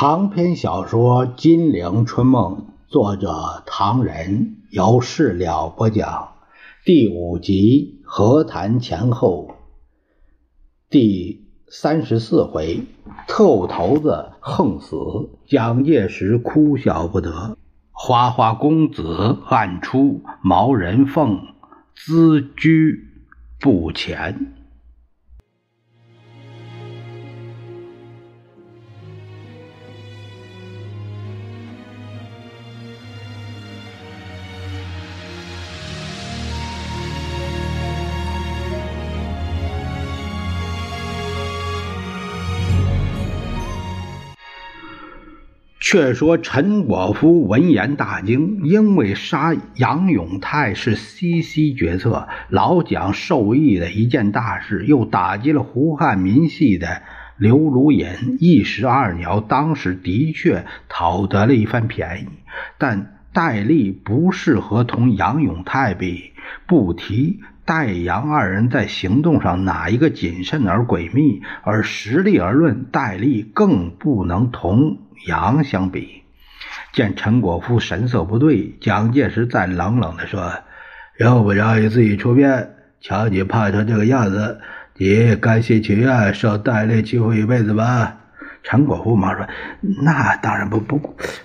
长篇小说《金陵春梦》，作者唐人，由事了播讲，第五集和谈前后，第三十四回，特务头子横死，蒋介石哭笑不得，花花公子暗出，毛人凤资居不前。却说陈果夫闻言大惊，因为杀杨永泰是西西决策，老蒋受益的一件大事，又打击了胡汉民系的刘如隐，一石二鸟。当时的确讨得了一番便宜，但戴笠不适合同杨永泰比，不提。戴杨二人在行动上哪一个谨慎而诡秘？而实力而论，戴笠更不能同杨相比。见陈果夫神色不对，蒋介石再冷冷地说：“用不着你自己出面，瞧你怕成这个样子，你甘心情愿受戴笠欺负一辈子吗？”陈果夫忙说：“那当然不不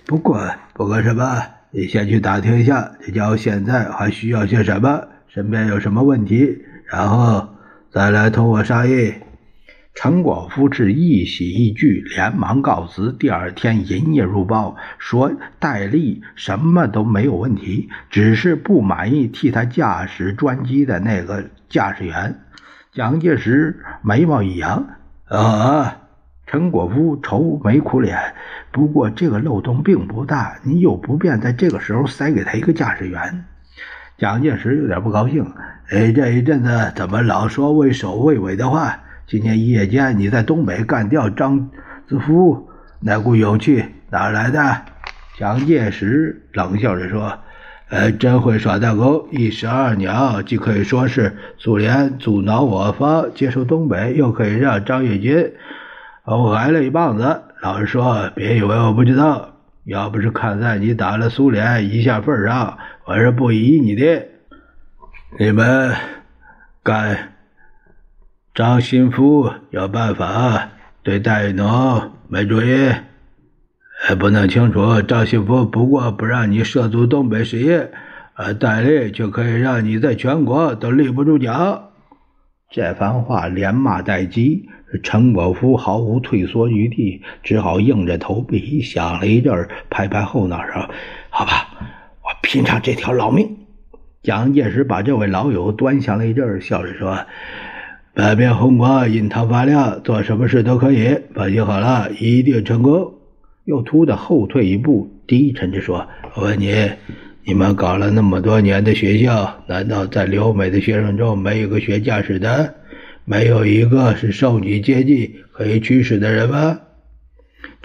不过不过什么？你先去打听一下，这家伙现在还需要些什么？”身边有什么问题，然后再来同我商议。陈果夫是一喜一惧，连忙告辞。第二天银夜入报，说戴笠什么都没有问题，只是不满意替他驾驶专机的那个驾驶员。蒋介石眉毛一扬：“啊！”陈果夫愁眉苦脸。不过这个漏洞并不大，你又不便在这个时候塞给他一个驾驶员。蒋介石有点不高兴，哎，这一阵子怎么老说畏首畏尾的话？今天一夜间你在东北干掉张子夫，那股勇气哪来的？蒋介石冷笑着说：“呃，真会耍大钩，一石二鸟，既可以说是苏联阻挠我方接收东北，又可以让张跃军我挨了一棒子。老实说，别以为我不知道。”要不是看在你打了苏联一下份上，我是不依你的。你们干张新夫有办法对戴农没主意？还不能清楚。张新夫不过不让你涉足东北事业，而戴笠却可以让你在全国都立不住脚。这番话连骂带激。陈果夫毫无退缩余地，只好硬着头皮想了一阵，拍拍后脑勺：“好吧，我拼上这条老命。”蒋介石把这位老友端详了一阵，笑着说：“百变红光，印堂发亮，做什么事都可以。放心好了，一定成功。”又突的后退一步，低沉着说：“我问你，你们搞了那么多年的学校，难道在留美的学生中没有个学驾驶的？”没有一个是受你接济可以驱使的人吗？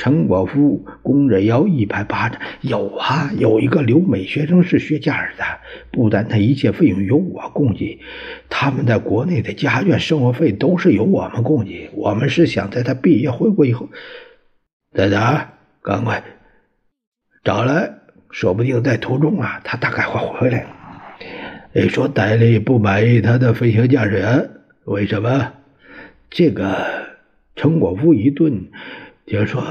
陈果夫弓着腰一拍巴掌：“有啊，有一个留美学生是学驾驶的，不但他一切费用由我供给，他们在国内的家眷生活费都是由我们供给。我们是想在他毕业回国以后，在哪儿？赶快找来，说不定在途中啊，他大概会回来。你说戴笠不满意他的飞行驾驶员？”为什么？这个陈果夫一顿，就说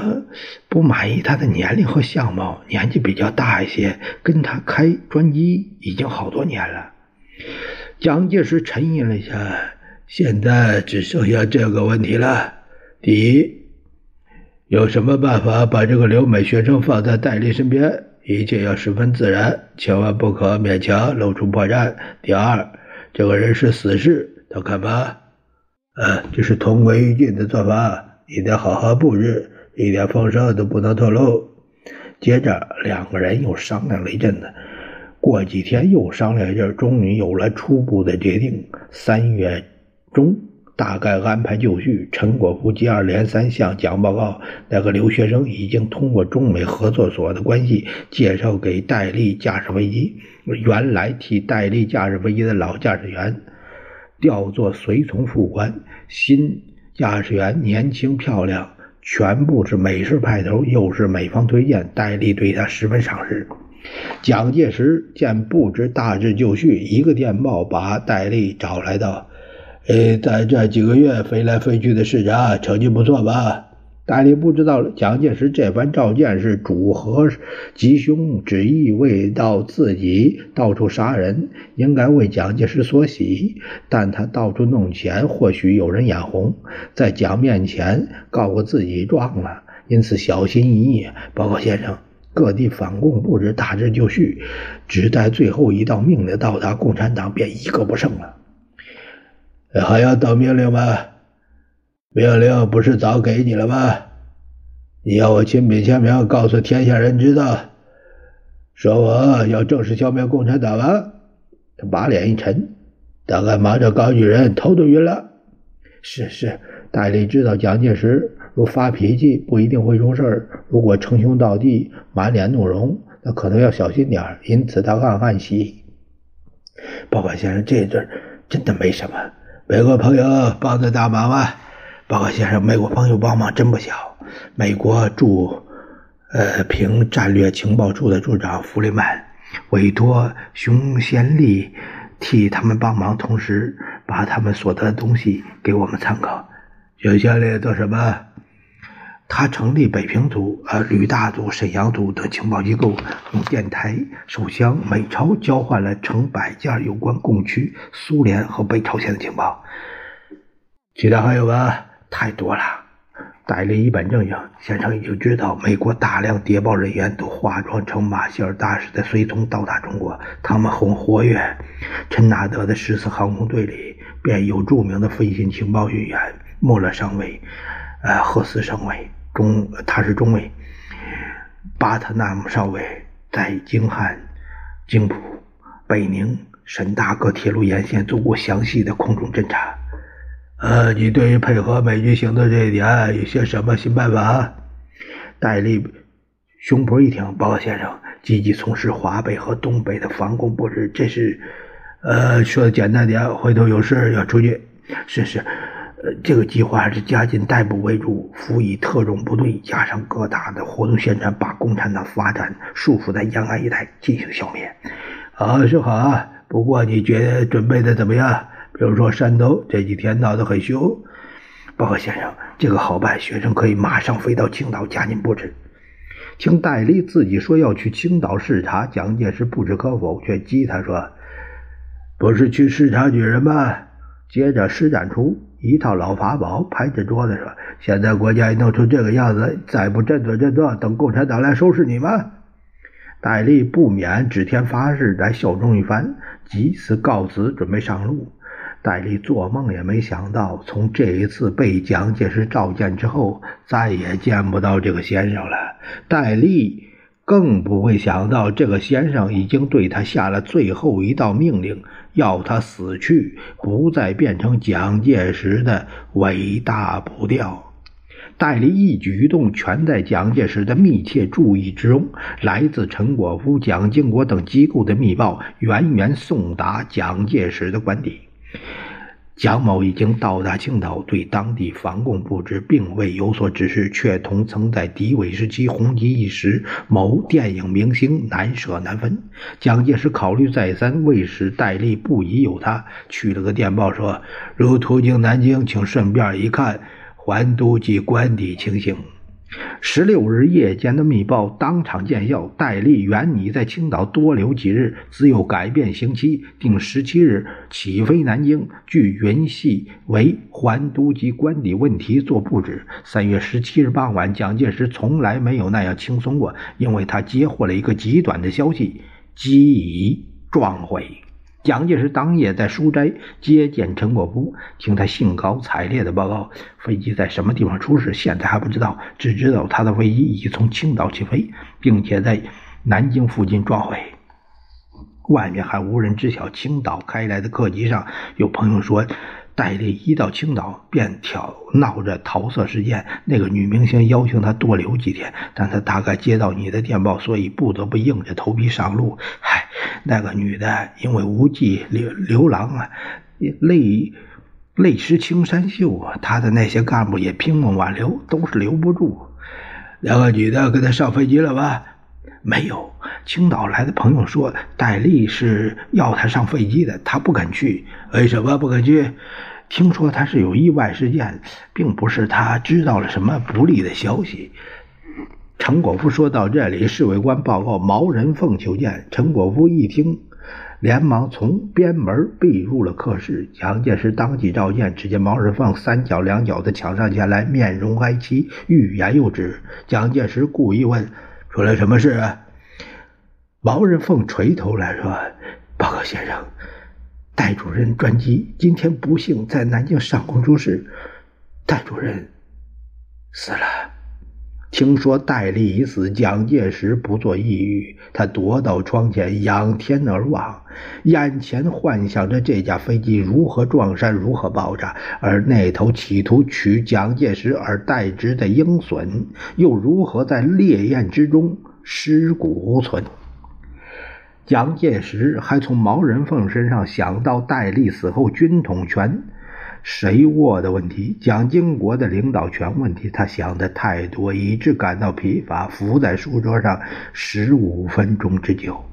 不满意他的年龄和相貌，年纪比较大一些，跟他开专机已经好多年了。蒋介石沉吟了一下，现在只剩下这个问题了：第一，有什么办法把这个留美学生放在戴笠身边？一切要十分自然，千万不可勉强，露出破绽。第二，这个人是死士。都看吧，呃，这是同归于尽的做法，你得好好布置，一点风声都不能透露。接着两个人又商量了一阵子，过几天又商量一阵，终于有了初步的决定。三月中大概安排就绪。陈果夫接二连三向蒋报告，那个留学生已经通过中美合作所的关系介绍给戴笠驾驶飞机，原来替戴笠驾驶飞机的老驾驶员。调做随从副官，新驾驶员年轻漂亮，全部是美式派头，又是美方推荐，戴笠对他十分赏识。蒋介石见不知大致就绪，一个电报把戴笠找来道：“呃，在这几个月飞来飞去的市长，成绩不错吧？”戴笠不知道蒋介石这番召见是主和吉凶，只意味到自己到处杀人，应该为蒋介石所喜。但他到处弄钱，或许有人眼红，在蒋面前告过自己状了，因此小心翼翼。报告先生，各地反共布置大致就绪，只待最后一道命令到达，共产党便一个不剩了。还要等命令吗？命令不是早给你了吗？你要我亲笔签名，告诉天下人知道，说我要正式消灭共产党了？他把脸一沉，大概忙着搞女人，头都晕了。是是，戴笠知道蒋介石如发脾气不一定会出事儿，如果称兄道弟，满脸怒容，那可能要小心点儿。因此他暗暗喜。报告先生，这阵真的没什么，美国朋友帮的大忙啊。报告先生，美国朋友帮忙真不小。美国驻呃平战略情报处的处长弗里曼委托熊先利替他们帮忙，同时把他们所得的东西给我们参考。熊先利做什么？他成立北平组、呃旅大组、沈阳组等情报机构，用电台、手枪、美钞交换了成百件有关共区、苏联和北朝鲜的情报。其他还有吗？太多了，戴笠一本正经。先生已经知道，美国大量谍报人员都化妆成马歇尔大使的随从到达中国，他们很活跃。陈纳德的十四航空队里便有著名的飞行情报人员莫勒上尉，呃，赫斯上尉，中他是中尉，巴特纳姆少尉在京汉、京浦、北宁、沈大各铁路沿线做过详细的空中侦察。呃，你对于配合美军行动这一点有些什么新办法？戴笠胸脯一挺，报告先生，积极从事华北和东北的防空布置，这是，呃，说的简单点，回头有事要出去。是是，呃，这个计划是加紧逮捕为主，辅以特种部队，加上各大的活动宣传，把共产党发展束缚在延安一带进行消灭。好是好啊，不过你觉得准备的怎么样？比如说山东这几天闹得很凶，报告先生，这个好办，学生可以马上飞到青岛加紧布置。听戴笠自己说要去青岛视察，蒋介石不知可否，却激他说：“不是去视察女人吗？”接着施展出一套老法宝，拍着桌子说：“现在国家弄成这个样子，再不振作振作，等共产党来收拾你们？”戴笠不免指天发誓来效忠一番，即此告辞，准备上路。戴笠做梦也没想到，从这一次被蒋介石召见之后，再也见不到这个先生了。戴笠更不会想到，这个先生已经对他下了最后一道命令，要他死去，不再变成蒋介石的伟大不掉。戴笠一举一动全在蒋介石的密切注意之中。来自陈果夫、蒋经国等机构的密报，远远送达蒋介石的官邸。蒋某已经到达青岛，对当地防共布置并未有所指示，却同曾在敌伪时期红极一时某电影明星难舍难分。蒋介石考虑再三，为使戴笠不疑有他，去了个电报说：“如途经南京，请顺便一看还都及官邸情形。”十六日夜间的密报当场见效，戴笠原拟在青岛多留几日，自有改变刑期，定十七日起飞南京，据云系为还都及官邸问题做布置。三月十七日傍晚，蒋介石从来没有那样轻松过，因为他接获了一个极短的消息，机已撞毁。蒋介石当夜在书斋接见陈果夫，听他兴高采烈的报告：飞机在什么地方出事，现在还不知道，只知道他的飞机已从青岛起飞，并且在南京附近撞毁。外面还无人知晓青岛开来的客机上有朋友说。戴笠一到青岛，便挑闹着桃色事件。那个女明星邀请他多留几天，但他大概接到你的电报，所以不得不硬着头皮上路。嗨，那个女的因为无忌流流浪啊，泪泪湿青衫袖啊！他的那些干部也拼命挽留，都是留不住。两个女的跟他上飞机了吧？没有。青岛来的朋友说，戴笠是要他上飞机的，他不肯去。为什么不肯去？听说他是有意外事件，并不是他知道了什么不利的消息。陈果夫说到这里，侍卫官报告毛人凤求见。陈果夫一听。连忙从边门避入了客室。蒋介石当即召见，只见毛人凤三脚两脚的抢上前来，面容哀戚，欲言又止。蒋介石故意问：“出了什么事？”啊？”毛人凤垂头来说：“报告先生，戴主任专机今天不幸在南京上空出事，戴主任死了。”听说戴笠已死，蒋介石不做抑郁，他躲到窗前，仰天而望，眼前幻想着这架飞机如何撞山，如何爆炸，而那头企图取蒋介石而代之的鹰隼，又如何在烈焰之中尸骨无存。蒋介石还从毛人凤身上想到戴笠死后军统权。谁握的问题，蒋经国的领导权问题，他想的太多，以致感到疲乏，伏在书桌上十五分钟之久。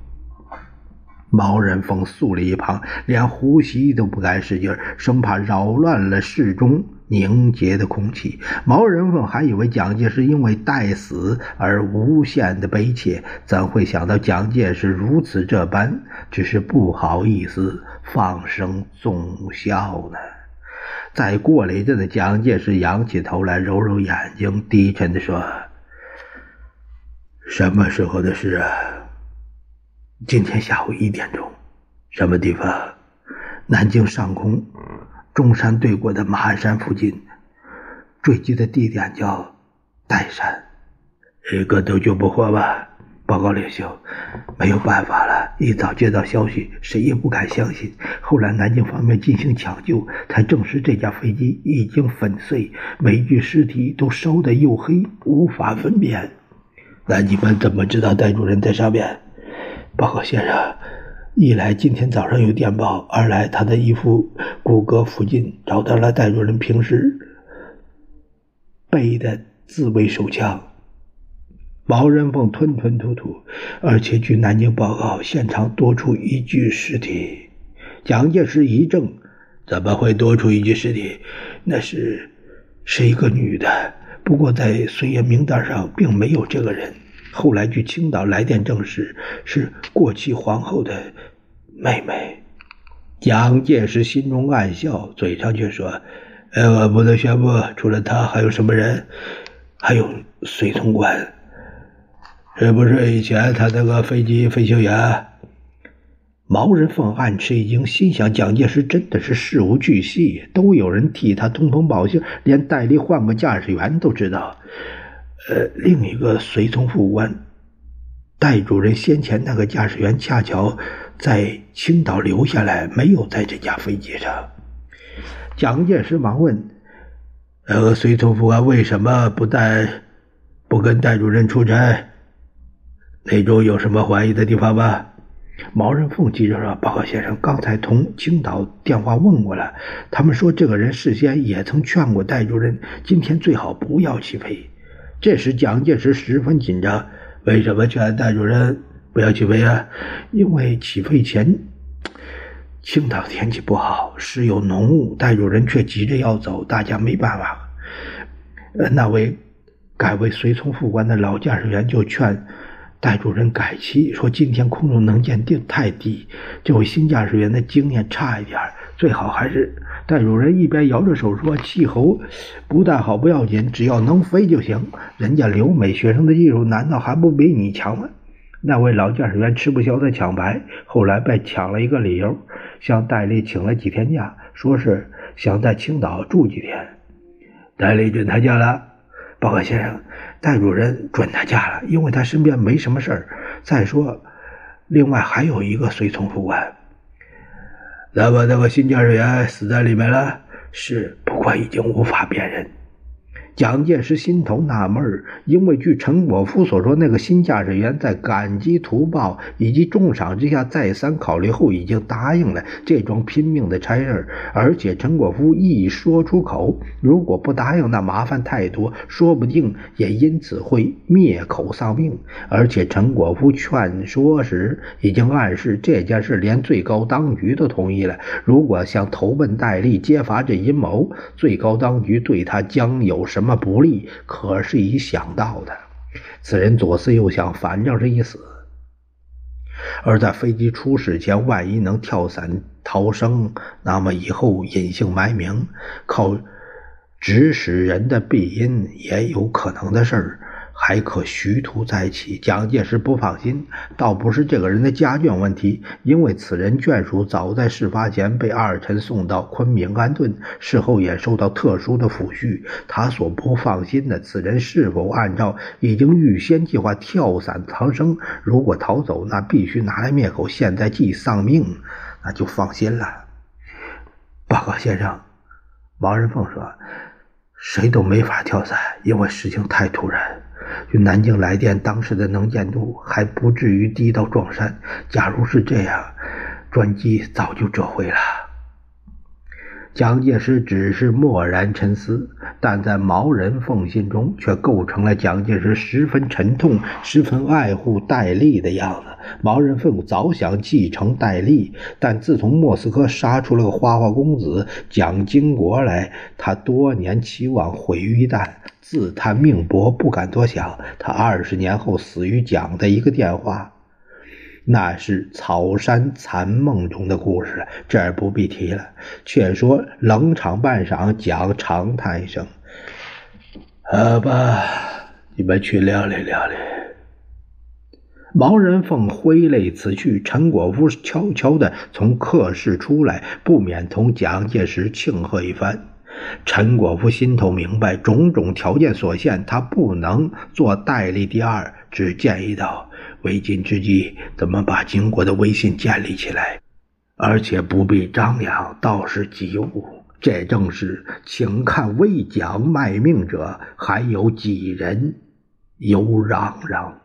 毛人凤肃立一旁，连呼吸都不敢使劲，生怕扰乱了室中凝结的空气。毛人凤还以为蒋介石因为待死而无限的悲切，怎会想到蒋介石如此这般，只是不好意思放声纵笑呢？再过了一阵子，蒋介石仰起头来，揉揉眼睛，低沉地说：“什么时候的事啊？今天下午一点钟，什么地方？南京上空，中山对过的马鞍山附近，坠机的地点叫岱山，一个都救不活吧？”报告领袖，没有办法了。一早接到消息，谁也不敢相信。后来南京方面进行抢救，才证实这架飞机已经粉碎，每具尸体都烧得黝黑，无法分辨。那你们怎么知道戴主任在上面？报告先生，一来今天早上有电报，二来他的衣服骨骼附近找到了戴主任平时背的自卫手枪。毛人凤吞吞吐吐，而且据南京报告，现场多出一具尸体。蒋介石一怔：“怎么会多出一具尸体？那是是一个女的，不过在随员名单上并没有这个人。后来据青岛来电证实，是过气皇后的妹妹。”蒋介石心中暗笑，嘴上却说：“呃，我不能宣布，除了他还有什么人？还有随从官。”是不是以前他那个飞机飞行员？毛人凤暗吃一惊，心想：蒋介石真的是事无巨细，都有人替他通风报信，连戴笠换个驾驶员都知道。呃，另一个随从副官，戴主任先前那个驾驶员恰巧在青岛留下来，没有在这架飞机上。蒋介石忙问：“呃，随从副官为什么不带，不跟戴主任出差？”内中有什么怀疑的地方吗？毛人凤急着说：“报告先生，刚才从青岛电话问过了，他们说这个人事先也曾劝过戴主任，今天最好不要起飞。”这时蒋介石十分紧张：“为什么劝戴主任不要起飞啊？因为起飞前青岛天气不好，时有浓雾，戴主任却急着要走，大家没办法。呃，那位改为随从副官的老驾驶员就劝。”戴主任改期说：“今天空中能见度太低，这位新驾驶员的经验差一点，最好还是……”戴主任一边摇着手说：“气候不太好不要紧，只要能飞就行。人家留美学生的技术难道还不比你强吗？”那位老驾驶员吃不消的抢白，后来被抢了一个理由，向戴笠请了几天假，说是想在青岛住几天。戴笠准他假了，报告先生。戴主任准他假了，因为他身边没什么事儿。再说，另外还有一个随从副官。那么那个新驾驶员死在里面了？是，不过已经无法辨认。蒋介石心头纳闷因为据陈果夫所说，那个新驾驶员在感激图报以及重赏之下，再三考虑后已经答应了这桩拼命的差事而且陈果夫一说出口，如果不答应，那麻烦太多，说不定也因此会灭口丧命。而且陈果夫劝说时已经暗示，这件事连最高当局都同意了。如果想投奔戴笠，揭发这阴谋，最高当局对他将有什么？么不利，可是已想到的。此人左思右想，反正是一死。而在飞机出事前，万一能跳伞逃生，那么以后隐姓埋名，靠指使人的庇荫，也有可能的事儿。还可徐图再起。蒋介石不放心，倒不是这个人的家眷问题，因为此人眷属早在事发前被二臣送到昆明安顿，事后也受到特殊的抚恤。他所不放心的，此人是否按照已经预先计划跳伞逃生？如果逃走，那必须拿来灭口。现在既丧命，那就放心了。报告先生，王仁凤说，谁都没法跳伞，因为事情太突然。就南京来电，当时的能见度还不至于低到撞山。假如是这样，专机早就折回了。蒋介石只是默然沉思，但在毛人凤心中却构成了蒋介石十分沉痛、十分爱护戴笠的样子。毛人凤早想继承戴笠，但自从莫斯科杀出了个花花公子蒋经国来，他多年期望毁于一旦。自叹命薄，不敢多想。他二十年后死于蒋的一个电话，那是草山残梦中的故事，这儿不必提了。却说冷场半晌，蒋长叹一声：“好吧，你们去料理料理。”毛人凤挥泪辞去。陈果夫悄悄地从客室出来，不免同蒋介石庆贺一番。陈果夫心头明白，种种条件所限，他不能做戴笠第二。只建议到：“为今之计，怎么把金国的威信建立起来？而且不必张扬，倒是急务。这正是，请看为蒋卖命者，还有几人？”有嚷嚷。